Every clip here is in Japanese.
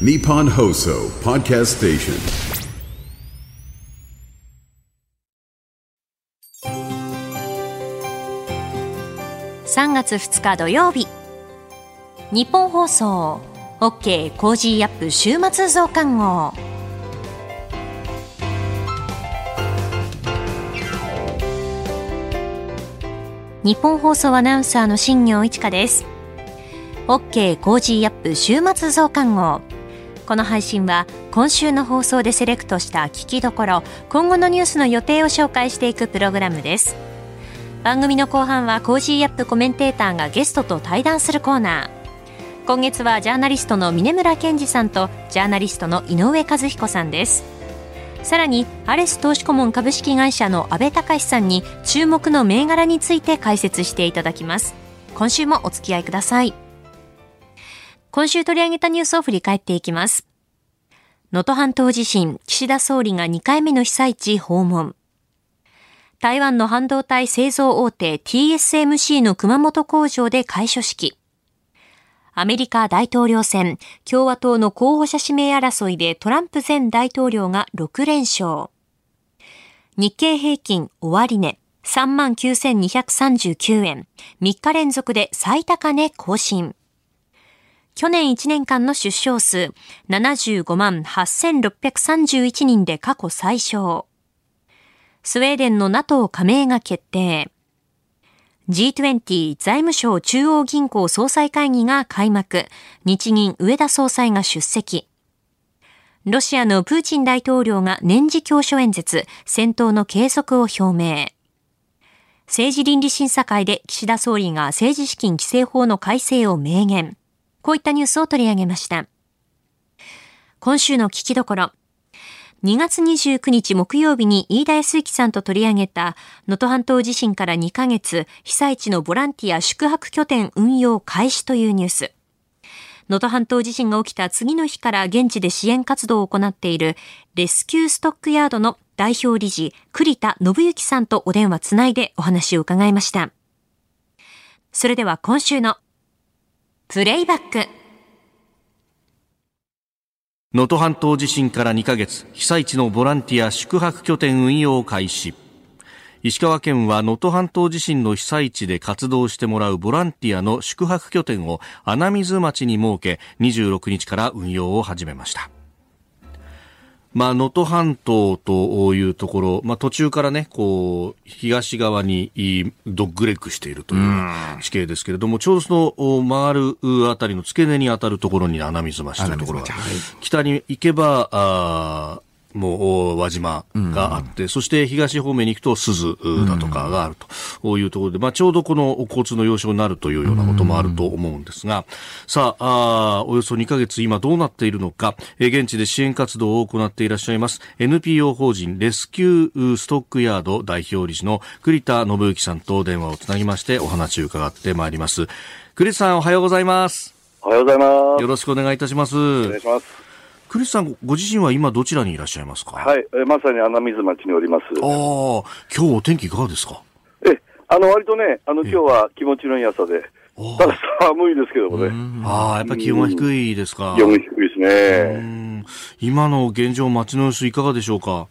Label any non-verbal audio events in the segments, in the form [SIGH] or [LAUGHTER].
Nippon Hoso Podcast Station. 3月2日土曜日日本放送 OK コージーアップ週末増刊号日本放送アナウンサーの新業一華です OK Cozy up 週末増刊号この配信は今週の放送でセレクトした聞きどころ今後のニュースの予定を紹介していくプログラムです。番組の後半は Cozy up コメンテーターがゲストと対談するコーナー。今月はジャーナリストの峯村健司さんとジャーナリストの井上和彦さんです。さらにアレス投資顧問株式会社の阿部隆さんに注目の銘柄について解説していただきます。今週もお付き合いください。今週取り上げたニュースを振り返っていきます能登半島地震岸田総理が2回目の被災地訪問台湾の半導体製造大手 TSMC の熊本工場で開所式アメリカ大統領選、共和党の候補者指名争いでトランプ前大統領が6連勝。日経平均終値39,239円。3日連続で最高値更新。去年1年間の出生数75万8631人で過去最小。スウェーデンの NATO 加盟が決定。G20 財務省中央銀行総裁会議が開幕。日銀上田総裁が出席。ロシアのプーチン大統領が年次教書演説、戦闘の継続を表明。政治倫理審査会で岸田総理が政治資金規正法の改正を明言。こういったニュースを取り上げました。今週の聞きどころ。2月29日木曜日に飯田康之さんと取り上げた能登半島地震から2ヶ月被災地のボランティア宿泊拠点運用開始というニュース。能登半島地震が起きた次の日から現地で支援活動を行っているレスキューストックヤードの代表理事栗田信之さんとお電話つないでお話を伺いました。それでは今週のプレイバック。能登半島地震から2ヶ月、被災地のボランティア宿泊拠点運用を開始。石川県は能登半島地震の被災地で活動してもらうボランティアの宿泊拠点を穴水町に設け、26日から運用を始めました。まあ、能登半島というところ、まあ、途中からね、こう、東側にドッグレッグしているという地形ですけれども、ちょうどその回るあたりの付け根に当たるところに穴水町というところが、北に行けば、あもう輪島があって、うん、そして東方面に行くと鈴だとかがあるというところで、まあ、ちょうどこの交通の要衝になるというようなこともあると思うんですが、さああ、およそ2ヶ月今どうなっているのか、え現地で支援活動を行っていらっしゃいます NPO 法人レスキューストックヤード代表理事の栗田信之さんと電話をつなぎましてお話を伺ってまいります。栗田さんおはようございます。おはようございます。よろしくお願いいたします。お願いします。クリスさん、ご自身は今どちらにいらっしゃいますか？はい、えまさに穴水町におります。ああ、今日お天気いかがですか？え、あの、割とね、あの、今日は気持ちのいい朝で、ただ寒いですけどもね。ああ、やっぱり気温が低いですか。気温低いですね。今の現状、街の様子いかがでしょうか？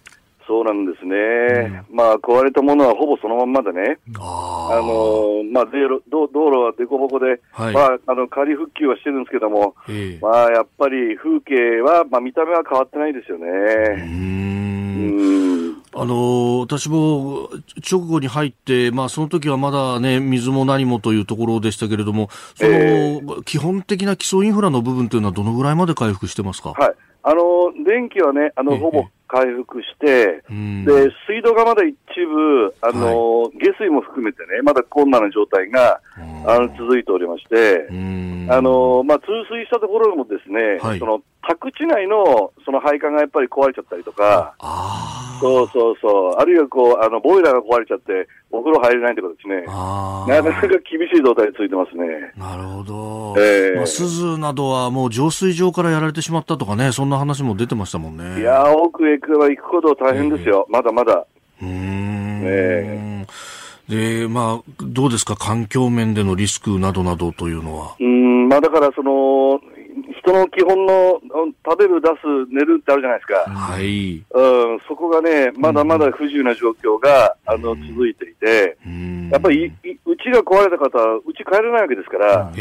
そうなんですね、うん、まあ壊れたものはほぼそのまんまでね、あのまあ、道路道路は凸凹で、はい、まあ、あの仮復旧はしてるんですけども、えー、まあ、やっぱり風景は、まあ、見た目は変わってないですよね。うん。あの私も直後に入って、まあ、その時はまだ、ね、水も何もというところでしたけれども、その、えー、基本的な基礎インフラの部分というのは、どのぐらいまで回復してますか？はい。あの電気はね、あのほぼ回復して、で水道がまだ一部、あの、はい、下水も含めてね、まだ困難な状態があの続いておりまして、あのまあ、通水したところもですね、はい、その宅地内のその配管がやっぱり壊れちゃったりとか、そうそうそう、あるいはこうあのボイラーが壊れちゃって、お風呂入れないとかですね、なかなか厳しい状態続いてますね。なるほど。えー、まあ、鈴などはもう浄水場からやられてしまったとかね、そんな話も出てましたもんね。いや奥へ行くば行くほど大変ですよ、えー、まだまだ。うん。えー、で、まあ、どうですか、環境面でのリスクなどなどというのは。うん、まあ、だから、その、人の基本の食べる、出す、寝るってあるじゃないですか。はい。うん、そこがね、まだまだ不自由な状況が、あの、続いていて、やっぱり、うちが壊れた方は、うち帰れないわけですから、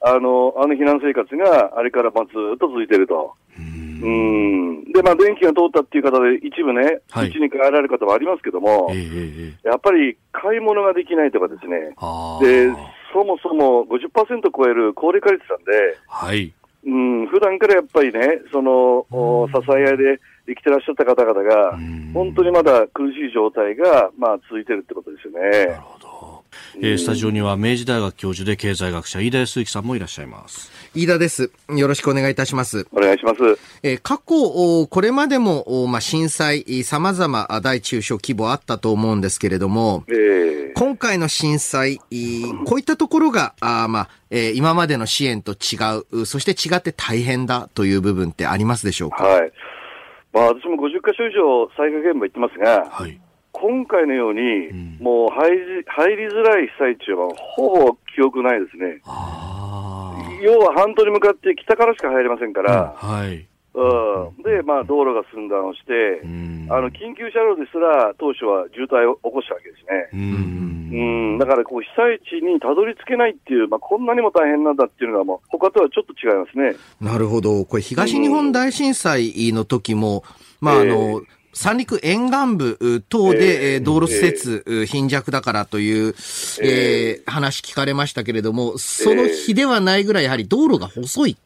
あの、あの避難生活があれからまあずっと続いていると。うん。で、まあ、電気が通ったっていう方で、一部ね、うち、はい、に帰られる方もありますけども、えー、やっぱり買い物ができないとかですね、で、そもそも50%超える高齢化率なんで、はい。うん、普段からやっぱりね、その、支え合いで生きてらっしゃった方々が、本当にまだ苦しい状態が、まあ、続いてるってことですよね。なるほど。えー、スタジオには明治大学教授で経済学者飯田康之さんもいらっしゃいます。飯田です。よろしくお願いいたします。お願いします、えー、過去これまでも、まあ、震災さまざま大中小規模あったと思うんですけれども、えー、今回の震災こういったところがあ、まあえー、今までの支援と違うそして違って大変だという部分ってありますでしょうか？はい。まあ、私も50か所以上災害現場行ってますが、はい今回のように、うん、もう入り入りづらい被災地はほぼ記憶ないですね。要は半島に向かって北からしか入れませんから、うん、はい、うん、で、まあ、道路が寸断をして、うん、あの緊急車両ですら当初は渋滞を起こしたわけですね。うん、だからこう被災地にたどり着けないっていう、まあ、こんなにも大変なんだっていうのが、もう他とはちょっと違いますね。なるほど、これ、東日本大震災の時も、まああの、えー三陸沿岸部等で、えー、道路施設、えー、貧弱だからという、えー、話聞かれましたけれども、その日ではないぐらい、やはり道路が細い。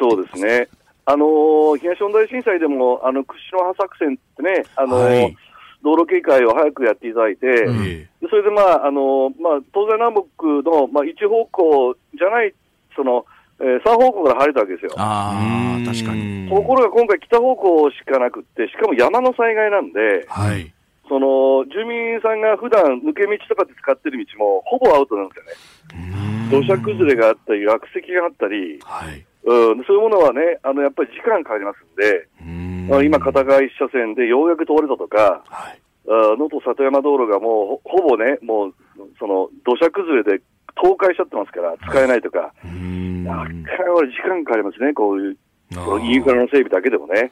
そうですね。あのー、東日本大震災でも、あの、屈指の破作戦ってね、あのーはい、道路警戒を早くやっていただいて、うん、それでまあ、あのー、まあ、東西南北の、まあ、一方向じゃない、その、えー、3方向から入れたわけですよ。ああ、確かに。ところが今回北方向しかなくって、しかも山の災害なんで、はい。その、住民さんが普段抜け道とかで使ってる道も、ほぼアウトなんですよね。土砂崩れがあったり、落石があったり、はい。うん、そういうものはね、あの、やっぱり時間かかりますんで、ん今、片側一車線でようやく通れたとか、はい。能登里山道路がもうほぼね、もう、その土砂崩れで倒壊しちゃってますから、使えないとか、なかなか時間かかりますね、こういうインフラの整備だけでもね。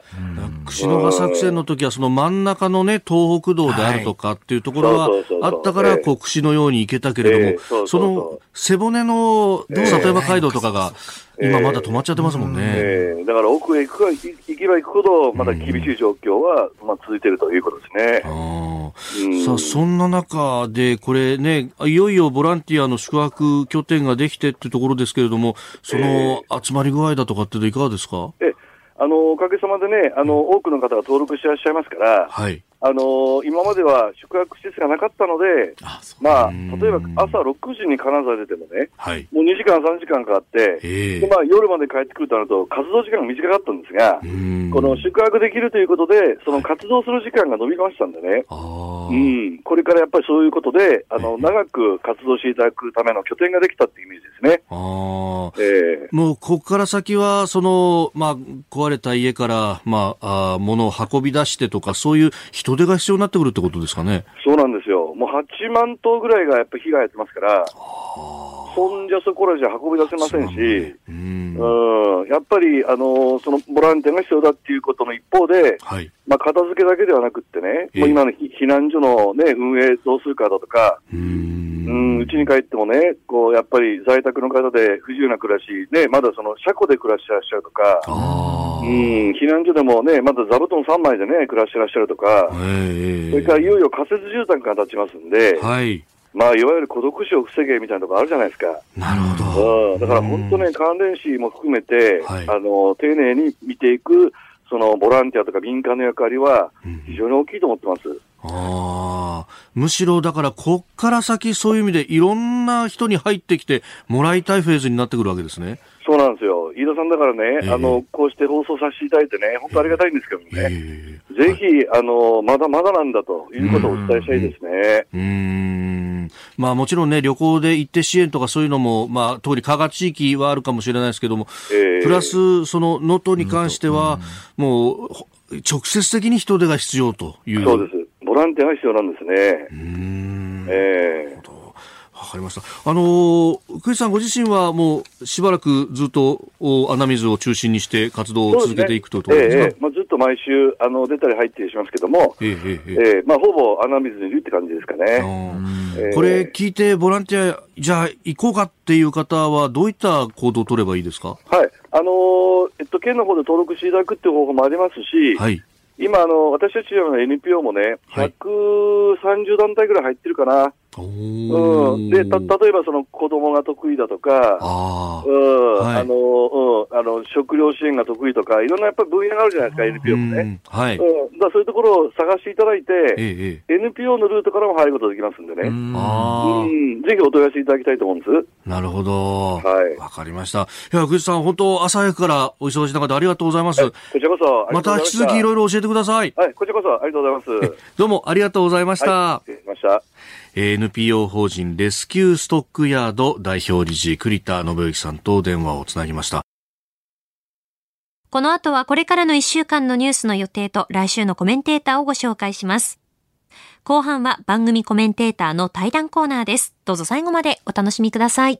串の葉作戦の時はその真ん中のね、東北道であるとかっていうところはあったから、こう、串のように行けたけれども、その背骨の里山街道とかが、今まだ止まっちゃってますもんね。えー、だから奥へ行くか、行けば行くほど、まだ厳しい状況は、まあ、続いているということですね。さあ、そんな中で、これね、いよいよボランティアの宿泊拠点ができてってところですけれども、その集まり具合だとかっていかがですか、えあのおかげさまでね、あの多くの方が登録していらっしゃいますから、はい、あの今までは宿泊施設がなかったので、あまあ、例えば朝6時に金沢出てもね、はい、もう2時間、3時間かかって、でまあ、夜まで帰ってくるとなると、活動時間が短かったんですが、この宿泊できるということで、その活動する時間が伸びましたんでね、うん、これからやっぱりそういうことで、あの長く活動していただくための拠点ができたっていうイメージですね。あえー、もうここから先はその、まあ、壊れた家から、まあ、あ物を運び出してとか、そういう人人手が必要になってくるってことですかね？そうなんですよ。もう8万頭ぐらいがやっぱ被害やってますから、そんじゃそこらじゃ運び出せませんし、うん、うんやっぱり、あのそのボランティアが必要だっていうことの一方で、はい、まあ、片付けだけではなくってね、えー、もう今の避難所の、ね、運営どうするかだとか、うん。うちに帰ってもね、こうやっぱり在宅の方で不自由な暮らし、ね、まだその車庫で暮らしてらっしゃるとか、うん避難所でもね、まだ座布団3枚でね、暮らしてらっしゃるとか、それからいよいよ仮設住宅が建ちますんで、はい、まあ、いわゆる孤独死を防げみたいなところあるじゃないですか。なるほど。うん、だから本当ね、関連死も含めて、はい、あの、丁寧に見ていく、そのボランティアとか民間の役割は非常に大きいと思ってます。うん、ああ、むしろだから、こっから先そういう意味でいろんな人に入ってきてもらいたいフェーズになってくるわけですね。そうなんですよ。飯田さんだからね、えー、あの、こうして放送させていただいてね、本当ありがたいんですけどね、えー、ぜひ、あの、まだまだなんだということをお伝えしたいですね。うん。まあもちろんね、旅行で行って支援とかそういうのも、まあ、通り、加賀地域はあるかもしれないですけども、えー、プラス、その能登に関しては、もう、直接的に人手が必要という。そうです。ボランティアが必要なんですね。うん。ええーかりました。あのクリスさんご自身はもうしばらくずっと穴水を中心にして活動を続けていくというところですか、ええまあ、ずっと毎週あの出たり入ったりしますけども、ええええまあ、ほぼ穴水にいるって感じですかね。これ聞いてボランティア、じゃあ行こうかっていう方はどういった行動を取ればいいですか？はい。あのー、えっと、県の方で登録していただくっていう方法もありますし、はい。今、あの、私たちの NPO もね、130団体ぐらい入ってるかな。うん、でた例えばその子供が得意だとか、あ,、うんはい、あのうん、あの食料支援が得意とか、いろんなやっぱり分野があるじゃないですか、NPO もね。はいうん、だそういうところを探していただいて、ええ、NPO のルートからも入ることができますんでね、うんうんぜひお問い合わせいただきたいと思うんです。なるほど。はい。わかりました。いや、ぐさん、本当、朝早くからお忙しい中でありがとうございます。こちらこそ。また引き続きいろいろ教えてください。はい、こちらこそありがとうございます。[LAUGHS] どうもありがとうございました。はい、ました。NPO 法人レスキューストックヤード代表理事栗田信之さんと電話をつなぎました。この後はこれからの1週間のニュースの予定と来週のコメンテーターをご紹介します。後半は番組コメンテーターの対談コーナーです。どうぞ最後までお楽しみください。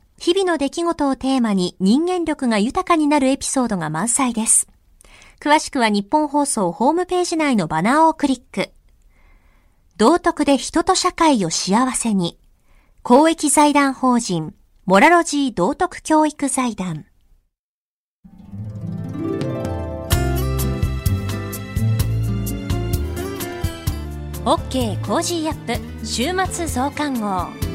日々の出来事をテーマに人間力が豊かになるエピソードが満載です。詳しくは日本放送ホームページ内のバナーをクリック。道徳で人と社会を幸せに。公益財団法人、モラロジー道徳教育財団。OK Cozy up 週末増刊号。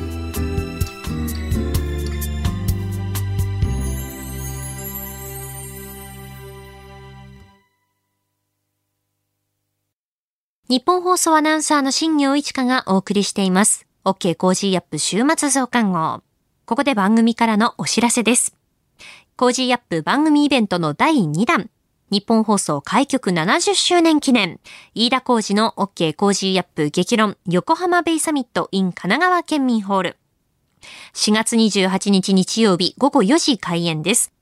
ニッポン放送アナウンサーの新行市佳がお送りしています。OK Cozy up 週末増刊号。ここで番組からのお知らせです。 Cozy up 番組イベントの第2弾。ニッポン放送開局70周年記念。飯田浩二の OK コージーアップ激論横浜ベイサミット in 神奈川県民ホール。4月28日日曜日午後4時開演です。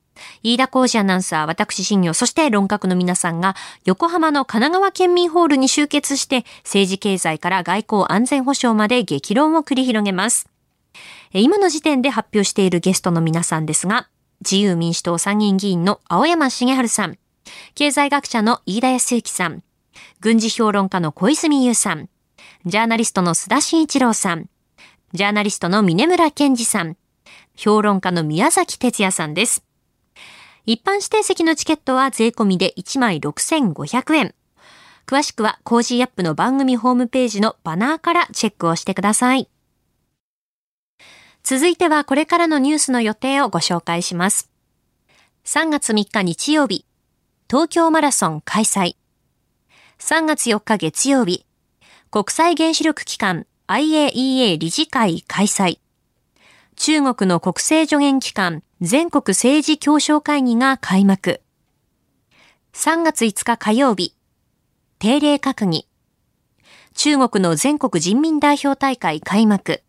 飯田浩司アナウンサー、私新行、そして論客の皆さんが、横浜の神奈川県民ホールに集結して、政治経済から外交安全保障まで激論を繰り広げます。今の時点で発表しているゲストの皆さんですが、自由民主党参議院議員の青山茂春さん、経済学者の飯田康之さん、軍事評論家の小泉優さん、ジャーナリストの須田慎一郎さん、ジャーナリストの峰村健二さん、評論家の宮崎哲也さんです。一般指定席のチケットは税込みで1枚6500円。詳しくは Cozy up の番組ホームページのバナーからチェックをしてください。続いてはこれからのニュースの予定をご紹介します。3月3日日曜日、東京マラソン開催。3月4日月曜日、国際原子力機関 IAEA 理事会開催。中国の国政助言機関全国政治協商会議が開幕。3月5日火曜日、定例閣議。中国の全国人民代表大会開幕。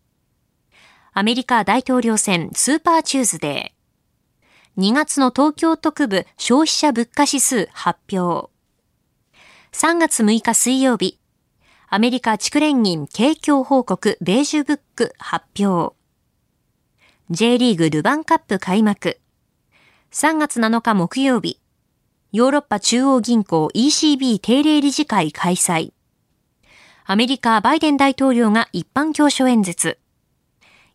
アメリカ大統領選スーパーチューズデー。2月の東京都区部消費者物価指数発表。3月6日水曜日、アメリカ地区連銀景況報告ベージュブック発表。J リーグルヴァンカップ開幕。3月7日木曜日、ヨーロッパ中央銀行 ECB 定例理事会開催。アメリカバイデン大統領が一般教書演説。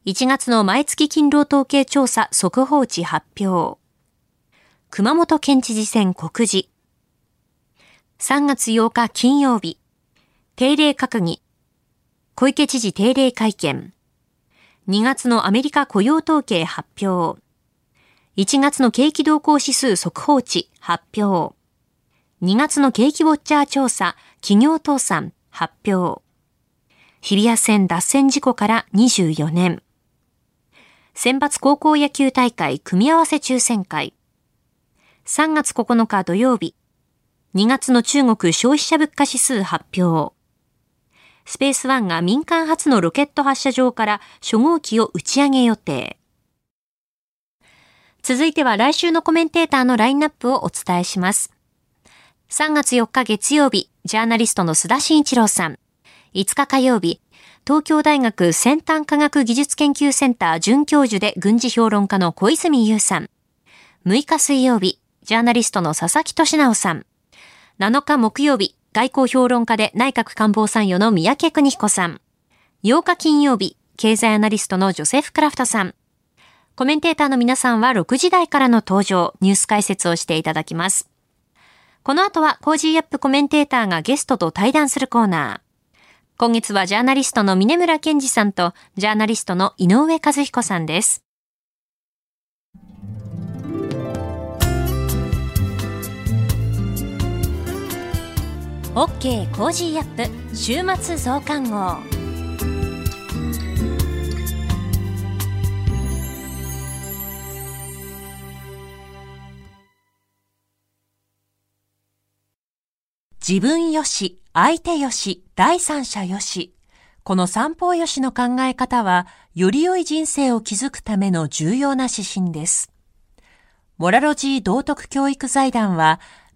1月の毎月勤労統計調査速報値発表。熊本県知事選告示。3月8日金曜日、定例閣議。小池知事定例会見。2月のアメリカ雇用統計発表。1月の景気動向指数速報値発表。2月の景気ウォッチャー調査企業倒産発表。日比谷線脱線事故から24年。選抜高校野球大会組み合わせ抽選会。3月9日土曜日。2月の中国消費者物価指数発表。スペースワンが民間初のロケット発射場から初号機を打ち上げ予定。続いては来週のコメンテーターのラインナップをお伝えします。3月4日月曜日、ジャーナリストの須田慎一郎さん。5日火曜日、東京大学先端科学技術研究センター准教授で軍事評論家の小泉優さん。6日水曜日、ジャーナリストの佐々木俊尚さん。7日木曜日、外交評論家で内閣官房参与の宮家邦彦さん。8日金曜日、経済アナリストのジョセフ・クラフトさん。コメンテーターの皆さんは6時台からの登場、ニュース解説をしていただきます。この後は Cozy up コメンテーターがゲストと対談するコーナー。今月はジャーナリストの峯村健司さんとジャーナリストの井上和彦さんです。OK Cozy up 週末増刊号。自分よし、相手よし、第三者よし。この三方よしの考え方は、より良い人生を築くための重要な指針です。モラロジー道徳教育財団は、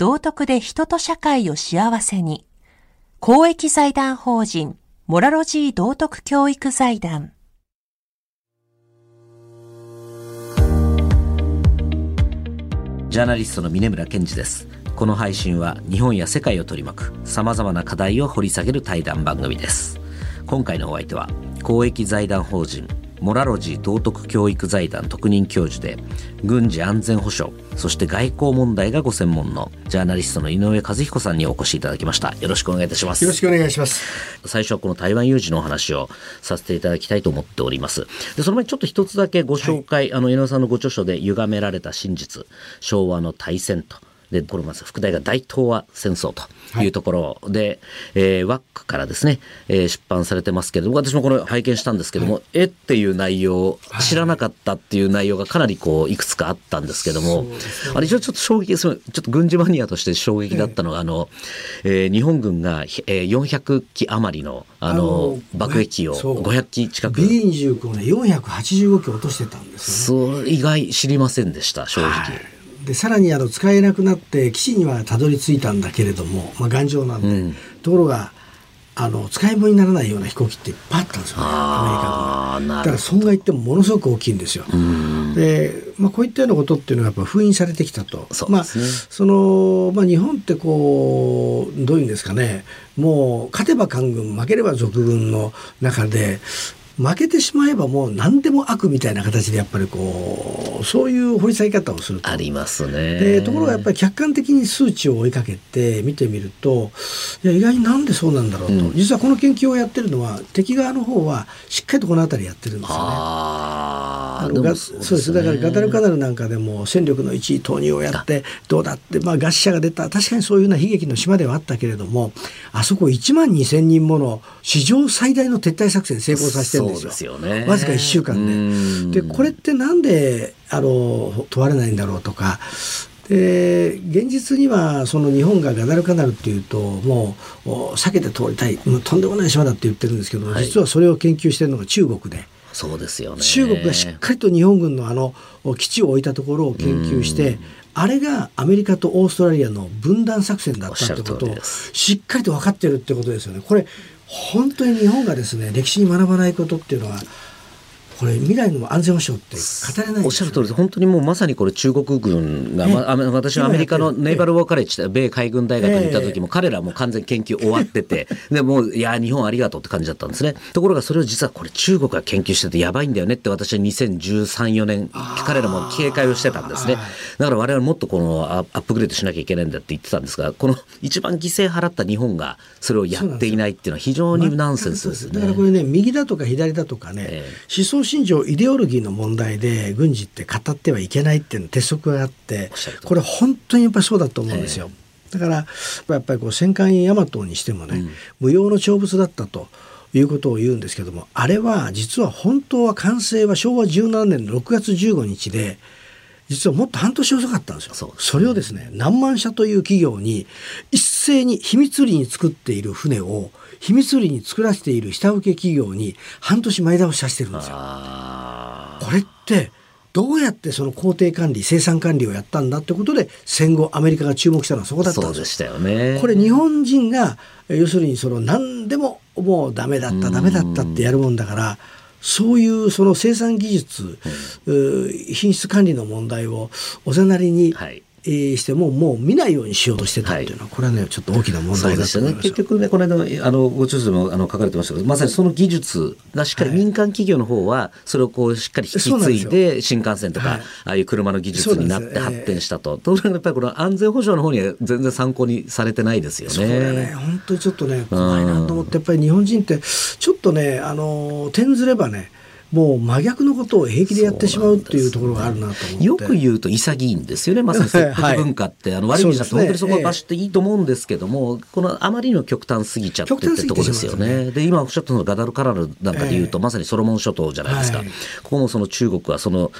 道徳で人と社会を幸せに。公益財団法人、モラロジー道徳教育財団。ジャーナリストの峰村健二です。この配信は日本や世界を取り巻く様々な課題を掘り下げる対談番組です。今回のお相手は公益財団法人モラロジー道徳教育財団特任教授で軍事安全保障そして外交問題がご専門のジャーナリストの井上和彦さんにお越しいただきました。よろしくお願いいたします。よろしくお願いします。最初はこの台湾有事のお話をさせていただきたいと思っております。でその前にちょっと一つだけご紹介、はい、あの井上さんのご著書で歪められた真実昭和の大戦とでこれまず副題が大東亜戦争とい。うところで、はい、えー、ワックからですね、えー、出版されてますけれども私もこれ拝見したんですけども、はい、えっていう内容知らなかったっていう内容がかなりこういくつかあったんですけども、ね、あれちょっと衝撃ちょっと軍事マニアとして衝撃だったのが、えー、あの、えー、日本軍が、えー、400機余りのあの爆撃機を500機近く。B29 をね485機落としてたんですよ、ね、そう意外知りませんでした正直。はいでさらにあの使えなくなって基地にはたどり着いたんだけれども、まあ、頑丈なんで、うん、ところがあの使い物にならないような飛行機っていっぱいあったんですよ。ねアメリカ軍だから損害ってものすごく大きいんですよ。で、まあ、こういったようなことっていうのがやっぱ封印されてきたと。ね、まあそのまあ、日本ってこうどういうんですかね。もう勝てば官軍負ければ賊軍の中で負けてしまえばもう何でも悪みたいな形でやっぱりこうそういう掘り下げ方をすると。ありますね。でところがやっぱり客観的に数値を追いかけて見てみるといや意外になんでそうなんだろうと、うん、実はこの研究をやってるのは敵側の方はしっかりとこの辺りやってるんですよね。あのそうですだからガダルカナルなんかでも戦力の1位投入をやってどうだって、まあ、餓死者が出た。確かにそういうような悲劇の島ではあったけれどもあそこ1万2,000人もの史上最大の撤退作戦成功させてるんですよ。ね、わずか1週間で。でこれってなんであの問われないんだろうとか。で現実にはその日本がガダルカナルっていうともう避けて通りたい。もうとんでもない島だって言ってるんですけど、はい、実はそれを研究してるのが中国で。そうですよね。中国がしっかりと日本軍のあの基地を置いたところを研究してあれがアメリカとオーストラリアの分断作戦だったってことをしっかりと分かってるってことですよね。これ本当に日本がですね歴史に学ばないことっていうのはこれ未来の安全保障って語れない、ね、おっしゃる通りで本当にもうまさにこれ中国軍が、まあ、私はアメリカのネイバル・ウォーカレッジ米海軍大学に行った時も彼らも完全研究終わってて [LAUGHS] でもういや日本ありがとうって感じだったんですね。ところがそれを実はこれ中国が研究しててやばいんだよねって私は2013,4年彼らも警戒をしてたんですね。だから我々もっとこのアップグレードしなきゃいけないんだって言ってたんですがこの一番犠牲払った日本がそれをやっていないっていうのは非常にナンセンスですね。だからこれね右だとか左だとかね、えー、思想信条イデオロギーの問題で軍事って語ってはいけないっていう鉄則があってこれ本当にやっぱりそうだと思うんですよ。だからやっぱりこう戦艦大和にしてもね、うん、無用の長物だったと。いうことを言うんですけどもあれは実は本当は完成は昭和17年の6月15日で実はもっと半年遅かったんですよ。そそれをですね何万社という企業に一斉に秘密裏に作っている船を秘密裏に作らせている下請け企業に半年前倒しさせてるんですよ。これってどうやってその工程管理生産管理をやったんだってことで戦後アメリカが注目したのはそこだったんですよ。ね、これ日本人が要するにその何でももうダメだったダメだったってやるもんだからそういうその生産技術、品質管理の問題をおざなりに、はいしてももう見ないようにしようとしてたっていうのは、これはねちょっと大きな問題だと思いますね、結局ねこの間あのご著書でもあの書かれてましたけどまさにその技術がしっかり民間企業の方はそれをこうしっかり引き継いで新幹線とか、ああいう車の技術になって発展したと。ところがやっぱりこの安全保障の方には全然参考にされてないですよね。それね本当にちょっとね怖いなと思ってやっぱり日本人ってちょっとねあの転ずればねもう真逆のことを平気でやってしまうっていうところがあるなと思って、よく言うと潔いんですよねまさに [LAUGHS] 切腹文化って、はい、あの悪い意味じゃなくて本当にそこは場所っていいと思うんですけども、ね、このあまりの極端すぎちゃってってとこですよね。で今おっしゃったのガダルカナルなんかで言うと、えー、まさにソロモン諸島じゃないですか、はい、ここもその中国はその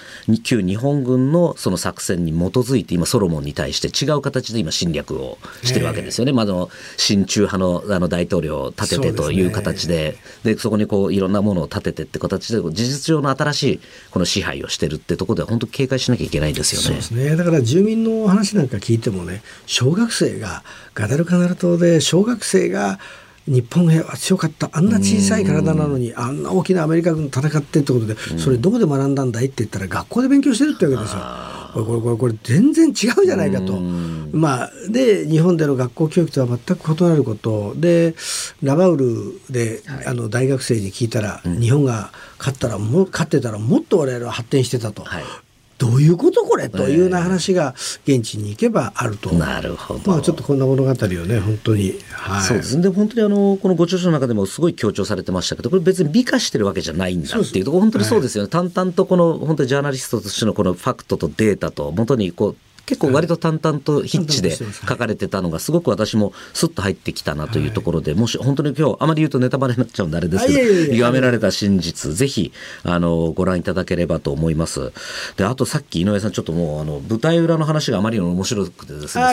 旧日本軍のその作戦に基づいて今ソロモンに対して違う形で今侵略をしてるわけですよね。えー、まあ、の親中派のあの大統領を立ててという形で。そで、そこにこういろんなものを立ててって形で事実上の新しいこの支配をしてるってところでは本当警戒しなきゃいけないですよね。そうですね。だから住民の話なんか聞いてもね小学生がガダルカナル島で小学生が日本兵は強かった。あんな小さい体なのにあんな大きなアメリカ軍戦ってってことでそれどこで学んだんだいって言ったら学校で勉強してるってわけですよ。これこれこれ全然違うじゃないかと。まあ、で日本での学校教育とは全く異なること。でラバウルで、はい、あの大学生に聞いたら、うん、日本が勝ったらも勝ってたらもっと我々は発展してたと。はいどういうことこれというような話が現地に行けばあると、なるほど、まあ、ちょっとこんな物語をね本当に、はい、そうです。ねで本当にあのこのご著書の中でもすごい強調されてましたけどこれ別に美化してるわけじゃないんだっていうところ本当にそうですよね、はい、淡々とこの本当にジャーナリストとしてのこのファクトとデータと元にこう結構割と淡々と筆致で書かれてたのがすごく私もスッと入ってきたなというところで、もし本当に今日あまり言うとネタバレになっちゃうんであれですけど歪められた真実ぜひあのご覧いただければと思います。であとさっき井上さんちょっともうあの舞台裏の話があまりに面白くてですね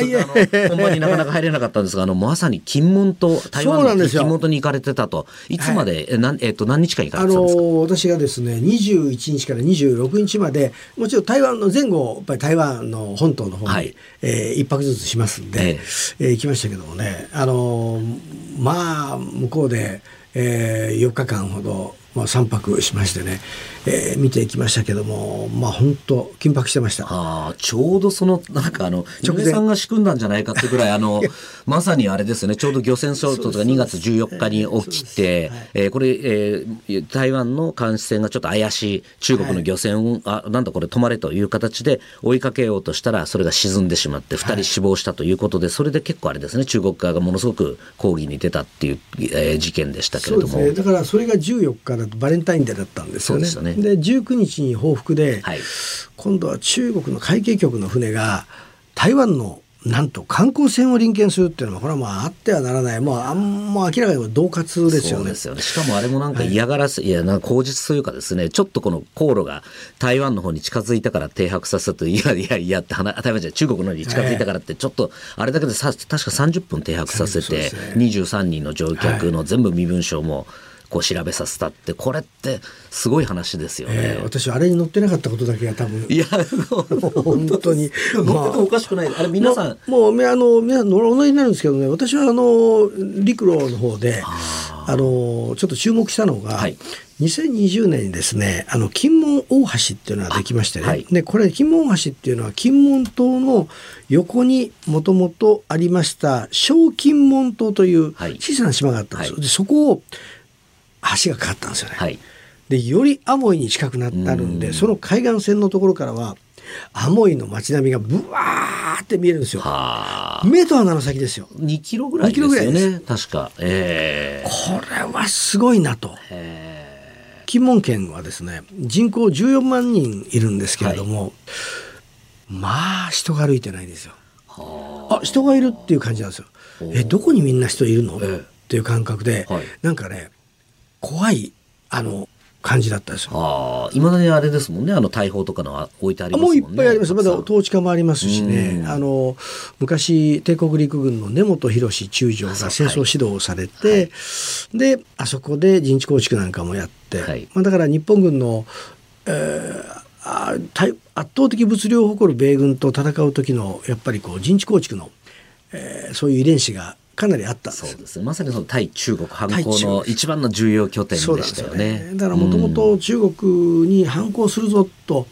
本番になかなか入れなかったんですがあのまさに金門と台湾の金門とに行かれてたと。いつまで、はい、えなえっと何日間行かれてたんですか、あの私がですね21日から26日までもちろん台湾の前後やっぱり台湾の本島の方に、はい、えー、1泊ずつしますんで、ええ。えー、行きましたけどもね、あのー、まあ向こうで、えー、4日間ほど、まあ、3泊しましてね、えー、見ていきましたけども、まあ本当緊迫してました。あちょうどそのなんかあの直前。さんが仕組んだんじゃないかってぐらいあの [LAUGHS] まさにあれですね。ちょうど漁船衝突が2月14日に起きて、えー、これ、えー、台湾の監視船がちょっと怪しい中国の漁船を、はい、あなんだこれ止まれという形で追いかけようとしたらそれが沈んでしまって2人死亡したということで、それで結構あれですね。中国側がものすごく抗議に出たっていう、えー、事件でしたけれども、ね、だからそれが14日だとバレンタインデーだったんですよね。そうでしたねで19日に報復で、はい、今度は中国の海警局の船が台湾のなんと観光船を臨検するっていうのはこれはまああってはならない。もうあんま明らかに恫喝ですよね。よね。しかもあれもなんか嫌がらせ、はい、いやな口実というかですねちょっとこの航路が台湾の方に近づいたから停泊させたといやいやいやって台湾じゃ中国の方に近づいたからってちょっとあれだけでさ確か30分停泊させて、23人の乗客の全部身分証も。こう調べさせたってこれってすごい話ですよね、えー、私あれに乗ってなかったことだけが多分。いや本当に。乗ってておかしくない、あれ皆さん。もうあの皆さん乗りになるんですけどね。私はあの陸路の方であのちょっと注目したのが、はい、2020年にですねあの金門大橋っていうのができましてね、はい、でこれ金門大橋っていうのは金門島の横にもともとありました小金門島という小さな島があったんですよ、はい、でそこを橋がかかったんですよね。はい、でよりアモイに近くなったるんでその海岸線のところからはアモイの街並みがぶわーって見えるんですよ。目と鼻の先ですよ。2キロぐらいですよね。確か。えー、これはすごいなと。金門県はですね人口14万人いるんですけれども、はい、まあ人が歩いてないんですよ。あ人がいるっていう感じなんですよ。えどこにみんな人いるの、えー、っていう感覚で、はい、なんかね怖いあの感じだったですよ。ああ、いまだにあれですもんね、あの大砲とかの置いてありますもんね。もういっぱいあります。まだ統治下もありますしね。あの昔帝国陸軍の根本博中将が戦争指導をされて、はい、であそこで陣地構築なんかもやって、はい、まあだから日本軍の、えー、圧倒的物量を誇る米軍と戦う時のやっぱりこう陣地構築の、えー、そういう遺伝子がかなりあったそうですまさにその対中国反抗の一番の重要拠点でしたよね。ね。だからもともと中国に反抗するぞと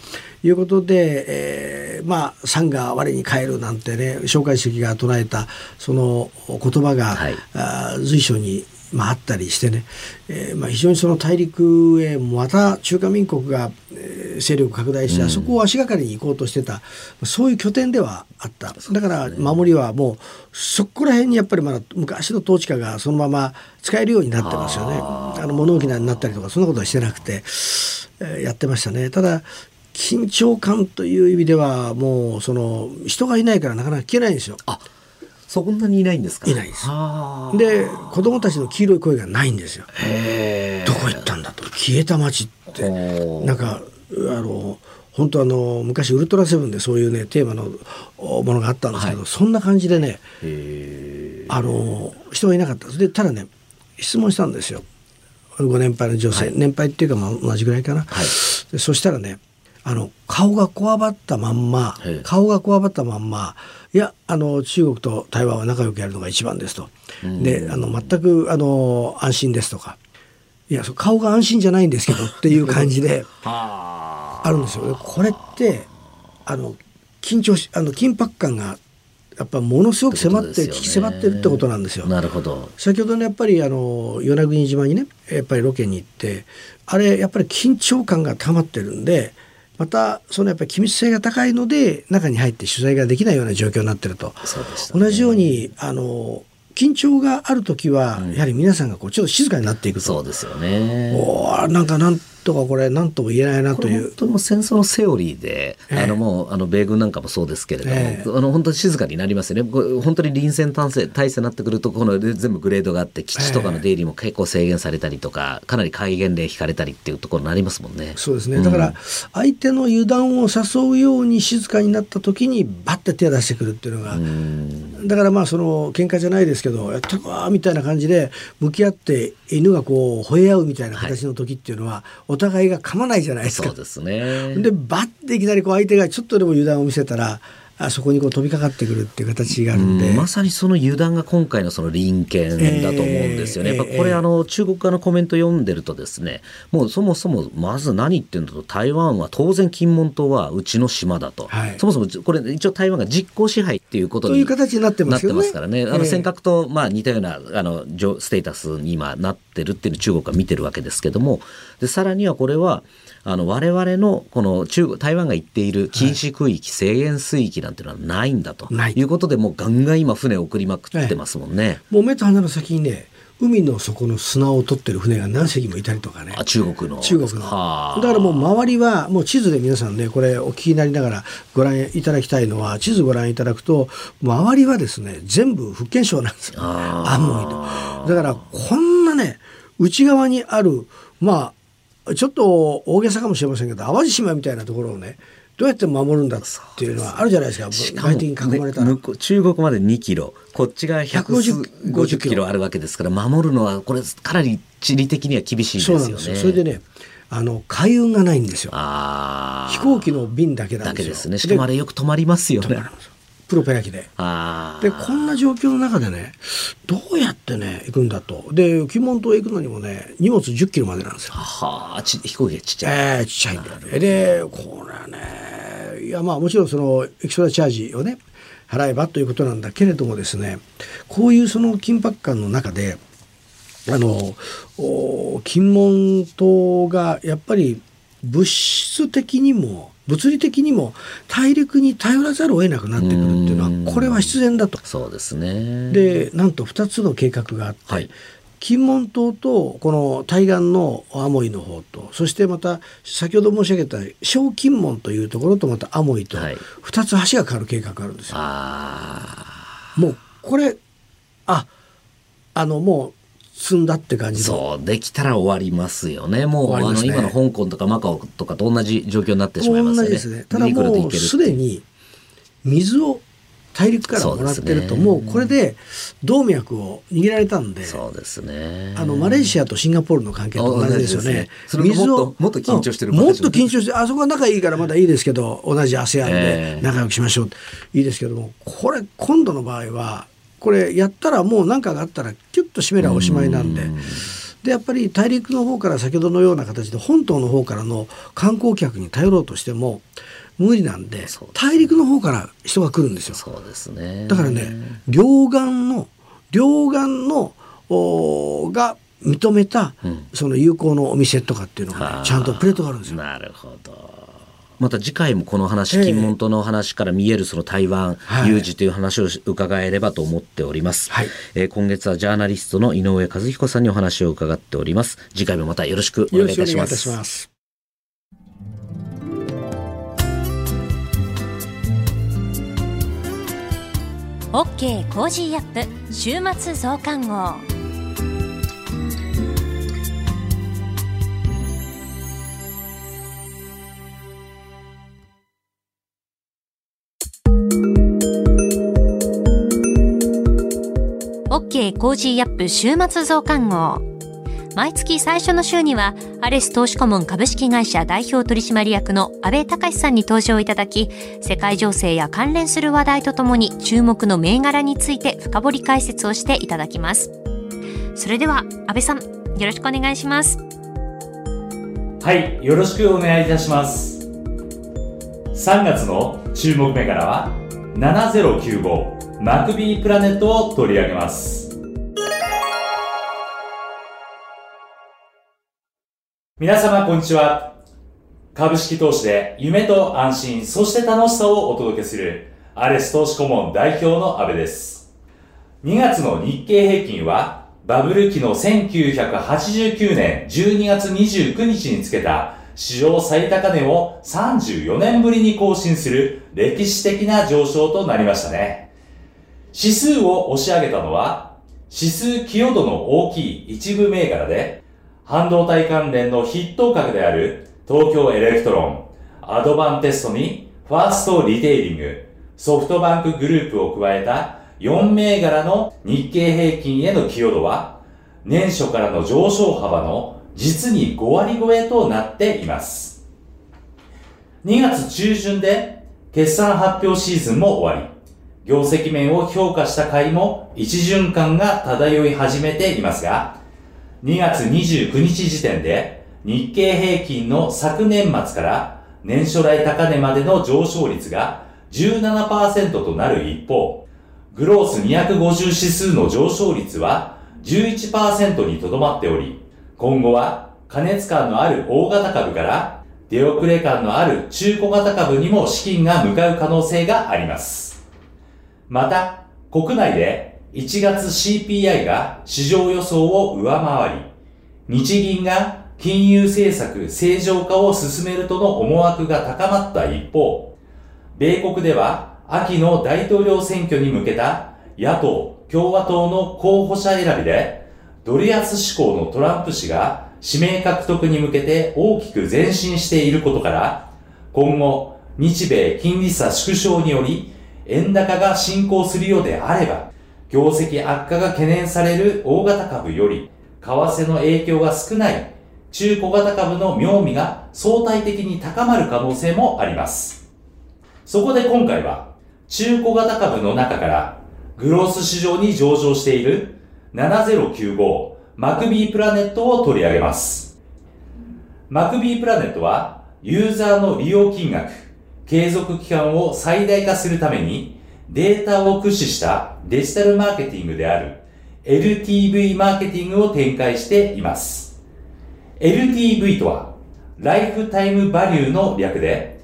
いうことで、えー、まあ山が我に返るなんてね蒋介石が唱えたその言葉が、はい、あ随所にまあ、あったりしてね、えーまあ、非常にその大陸へまた中華民国が、えー、勢力拡大して、うん、そこを足がかりに行こうとしてたそういう拠点ではあった。だから守りはもうそこら辺にやっぱりまだ昔の統治下がそのまま使えるようになってますよね。あの物置になったりとかそんなことはしてなくて、えー、やってましたね。ただ緊張感という意味ではもうその人がいないからなかなか聞けないんですよ。あそんなにいないんですか？いないです。で子供たちの黄色い声がないんですよ。どこ行ったんだと。消えた街って。なんかあの本当あの昔ウルトラセブンでそういうねテーマのものがあったんですけど、はい、そんな感じでねあの人がいなかったでただね質問したんですよ。ご年配の女性、はい、年配っていうかまあ同じぐらいかな、はい、そしたらねあの顔がこわばったまんま顔がこわばったまんまいやあの中国と台湾は仲良くやるのが一番ですと、であの全くあの安心ですとかいや顔が安心じゃないんですけどっていう感じで [LAUGHS] あるんですよ。これってあの緊張しあの緊迫感がやっぱものすごく迫って、ね、き迫ってるってことなんですよ。なるほど。先ほどのやっぱりあの与那国島にねやっぱりロケに行ってあれやっぱり緊張感が溜まってるんでまたそのやっぱり機密性が高いので中に入って取材ができないような状況になってると、ね、同じようにあの緊張がある時はやはり皆さんがこうちょっと静かになっていくと、そうですよね。おなんかなんとかこれ何とも言えないなという。本当の戦争のセオリーで、えー、あのもうあの米軍なんかもそうですけれども、えー、あの本当に静かになりますよね。本当に臨戦態勢体制になってくるとこの全部グレードがあって基地とかの出入りも結構制限されたりとか、かなり戒厳令引かれたりっていうところになりますもんね。そうですね。だから相手の油断を誘うように静かになった時にバッて手を出してくるっていうのが、だからまあその喧嘩じゃないですけどやってこみたいな感じで向き合って犬がこう吠え合うみたいな形の時っていうのは、お互いが噛まないじゃないですか。そうですね。でバッていきなりこう相手がちょっとでも油断を見せたらあそこにこう飛びかかってくるっていう形があるんで、まさにその油断が今回のその臨検だと思うんですよね。えー、やっぱこれ、あの中国側のコメント読んでるとですねもうそもそもまず何言ってんだと台湾は当然金門島はうちの島だと、はい、そもそもこれ一応台湾が実効支配っていうことにいう形になってますからね、あの尖閣とまあ似たようなあのステータスに今なってるっていう中国は見てるわけですけどもでさらにはこれはあの我々のこの中国台湾が言っている禁止区域、はい、制限水域なんていうのはないんだということでもうガンガン今船送りまくってますもんね。もう目と鼻の先にね海の底の砂を取ってる船が何隻もいたりとかね。あ中国の。中国の。だからもう周りはもう地図で皆さんねこれお聞きになりながらご覧いただきたいのは地図ご覧いただくと周りはですね全部福建省なんですよ。アンモイと。だからこんなね内側にあるまあちょっと大げさかもしれませんけど淡路島みたいなところをねどうやって守るんだっていうのはあるじゃないですか。外敵に囲まれたら、ね、中国まで2キロ。こっちが150キロ。あるわけですから守るのはこれかなり地理的には厳しいですよね。そそれでねあの海運がないんですよ。飛行機の便だけなんですよ。ですね。しかもあれよく止まりますよね。プロペラ機で。でこんな状況の中でねどうやってね行くんだとで金門島へ行くのにもね荷物1 0キロまでなんですよ。はあ飛行機がちっちゃい。えー、ちっちゃいんだよね。でこれはねいやまあもちろんそのエキストラチャージをね払えばということなんだけれどもですねこういうその緊迫感の中であの金門島がやっぱり物質的にも物理的にも大陸に頼らざるを得なくなってくるっていうのはこれは必然だと。そうですね。でなんと2つの計画があって、はい、金門島とこの対岸のアモイの方とそしてまた先ほど申し上げた小金門というところとまたアモイと2つ橋がかかる計画があるんですよ。もうこれああのもんだって感じそうできたら終わりますよね。もう、ね、あの今の香港とかマカオとかと同じ状況になってしまいますね。同じですね。ただもうすでに水を大陸からもらってると、ね、もうこれで動脈を握られたんでそうですね。あのマレーシアとシンガポールの関係と同じですよね。ね。水をもっと緊張してる、もっと緊張してあそこは仲いいからまだいいですけど同じ ASEAN で仲良くしましょう、いいですけどもこれ今度の場合はこれやったらもう何かがあったらキュッと閉めりゃおしまいなんで。でやっぱり大陸の方から先ほどのような形で本島の方からの観光客に頼ろうとしても無理なんで大陸の方から人が来るんですよ。そうですねだからね両岸の両岸のおが認めた、その有効のお店とかっていうのが、ね、ちゃんとプレートがあるんですよ。なるほど。また次回もこの話、金門島の話から見えるその台湾有事という話を伺えればと思っております、はい、えー、今月はジャーナリストの井上和彦さんにお話を伺っております。次回もまたよろしくお願いいたします。オッケー Cozy up 週末増刊号 OK Cozy up 週末増刊号。毎月最初の週には、アレス投資顧問株式会社代表取締役の安倍隆さんに登場いただき、世界情勢や関連する話題とともに注目の銘柄について深掘り解説をしていただきます。それでは、安倍さん、よろしくお願いします。はい、よろしくお願いいたします。3月の注目銘柄は、7095マクビープラネットを取り上げます。皆様こんにちは。株式投資で夢と安心、そして楽しさをお届けするアレス投資顧問代表の安部です。2月の日経平均はバブル期の1989年12月29日につけた史上最高値を34年ぶりに更新する歴史的な上昇となりましたね。指数を押し上げたのは、指数寄与度の大きい一部銘柄で、半導体関連の筆頭格である東京エレクトロン、アドバンテストにファーストリテイリング、ソフトバンクグループを加えた4銘柄の日経平均への寄与度は、年初からの上昇幅の実に5割超えとなっています。2月中旬で決算発表シーズンも終わり、業績面を評価した回も一循環が漂い始めていますが、2月29日時点で日経平均の昨年末から年初来高値までの上昇率が17%となる一方、グロース250指数の上昇率は11%にとどまっており、今後は加熱感のある大型株から出遅れ感のある中古型株にも資金が向かう可能性があります。また、国内で1月 CPI が市場予想を上回り、日銀が金融政策正常化を進めるとの思惑が高まった一方、米国では秋の大統領選挙に向けた野党・共和党の候補者選びで、ドル安志向のトランプ氏が指名獲得に向けて大きく前進していることから、今後、日米金利差縮小により円高が進行するようであれば、業績悪化が懸念される大型株より、為替の影響が少ない中小型株の妙味が相対的に高まる可能性もあります。そこで今回は、中小型株の中から、グロース市場に上場している7095マクビープラネットを取り上げます。マクビープラネットは、ユーザーの利用金額、継続期間を最大化するために、データを駆使したデジタルマーケティングである LTV マーケティングを展開しています。LTV とは、ライフタイムバリューの略で、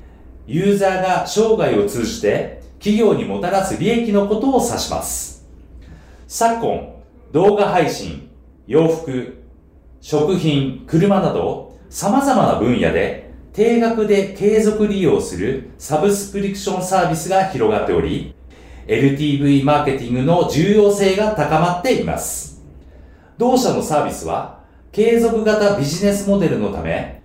ユーザーが生涯を通じて企業にもたらす利益のことを指します。昨今、動画配信、洋服、食品、車など様々な分野で定額で継続利用するサブスプリクションサービスが広がっており、LTV マーケティングの重要性が高まっています。同社のサービスは、継続型ビジネスモデルのため、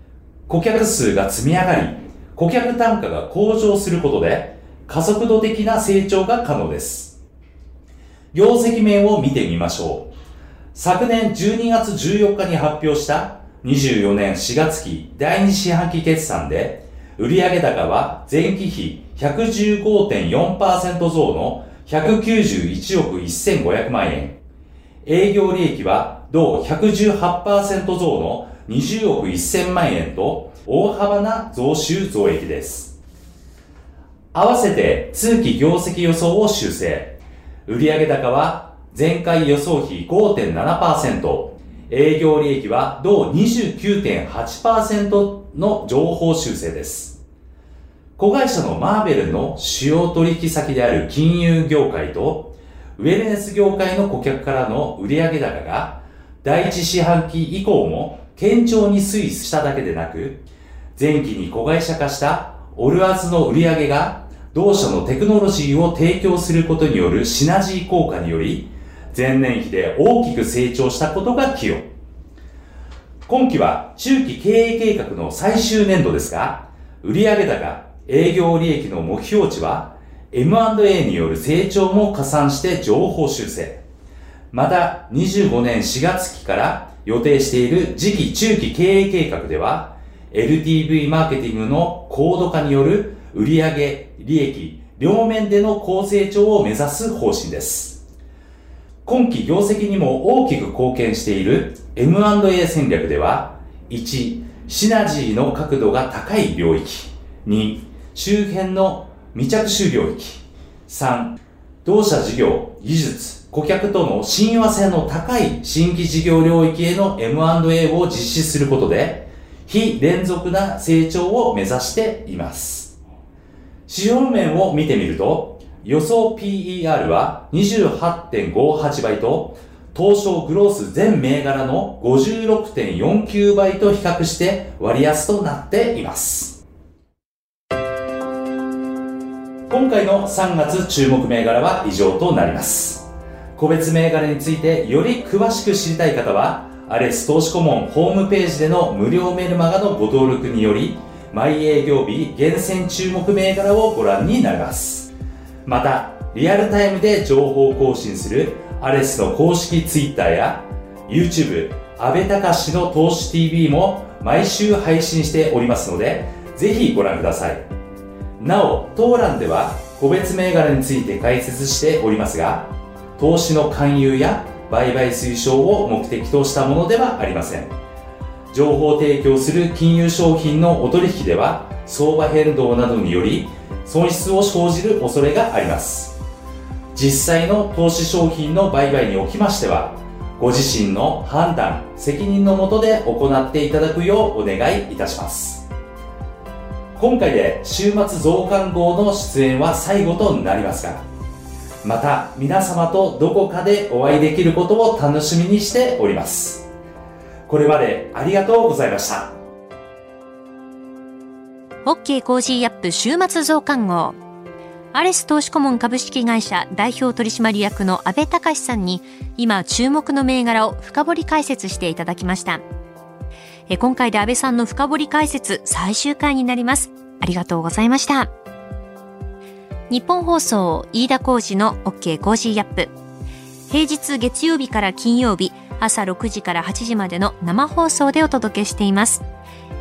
顧客数が積み上がり、顧客単価が向上することで、加速度的な成長が可能です。業績面を見てみましょう。昨年12月14日に発表した24年4月期第2四半期決算で、売上高は前期比115.4%増の191億1500万円。営業利益は同118%増の20億1000万円と大幅な増収増益です。合わせて通期業績予想を修正。売上高は前回予想比5.7%、営業利益は同29.8%の情報修正です。子会社のマーベルの主要取引先である金融業界と、ウェルネス業界の顧客からの売上高が、第一四半期以降も堅調に推移しただけでなく、前期に子会社化したオルアズの売上が、同社のテクノロジーを提供することによるシナジー効果により、前年比で大きく成長したことが寄与。今期は中期経営計画の最終年度ですが、売上高、営業利益の目標値は M&A による成長も加算して情報修正。また、25年4月期から予定している次期中期経営計画では、LTV マーケティングの高度化による売上、利益、両面での高成長を目指す方針です。今期業績にも大きく貢献している M&A 戦略では、1、シナジーの角度が高い領域。2、周辺の未着手領域。3、同社事業、技術、顧客との親和性の高い新規事業領域への M&A を実施することで、非連続な成長を目指しています。指標面を見てみると、予想 PER は28.58倍と、東証グロース全銘柄の56.49倍と比較して割安となっています。今回の3月注目銘柄は以上となります。個別銘柄についてより詳しく知りたい方は、アレス投資顧問ホームページでの無料メルマガのご登録により、毎営業日厳選注目銘柄をご覧になれます。また、リアルタイムで情報更新するアレスの公式 Twitter や YouTube、安倍隆の投資 TV も毎週配信しておりますので、ぜひご覧ください。なお、当欄では個別銘柄について解説しておりますが、投資の勧誘や売買推奨を目的としたものではありません。情報提供する金融商品のお取引では、相場変動などにより損失を生じる恐れがあります。実際の投資商品の売買におきましては、ご自身の判断、責任のもとで行っていただくようお願いいたします。今回で週末増刊号の出演は最後となりますが、また皆様とどこかでお会いできることを楽しみにしております。これまでありがとうございました。 OK! Cozy up!週末増刊号。アレス投資顧問株式会社代表取締役の安倍隆さんに今注目の銘柄を深掘り解説していただきました。今回で安倍さんの深掘り解説最終回になります。ありがとうございました。ニッポン放送飯田浩司の OK! Cozy up!。平日月曜日から金曜日朝6時から8時までの生放送でお届けしています。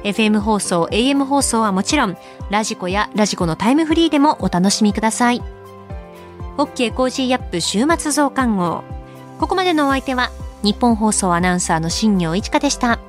FM 放送、AM 放送はもちろん、 radiko や radiko のタイムフリーでもお楽しみください。 OK! Cozy up!週末増刊号。ここまでのお相手は、ニッポン放送アナウンサーの新行市佳でした。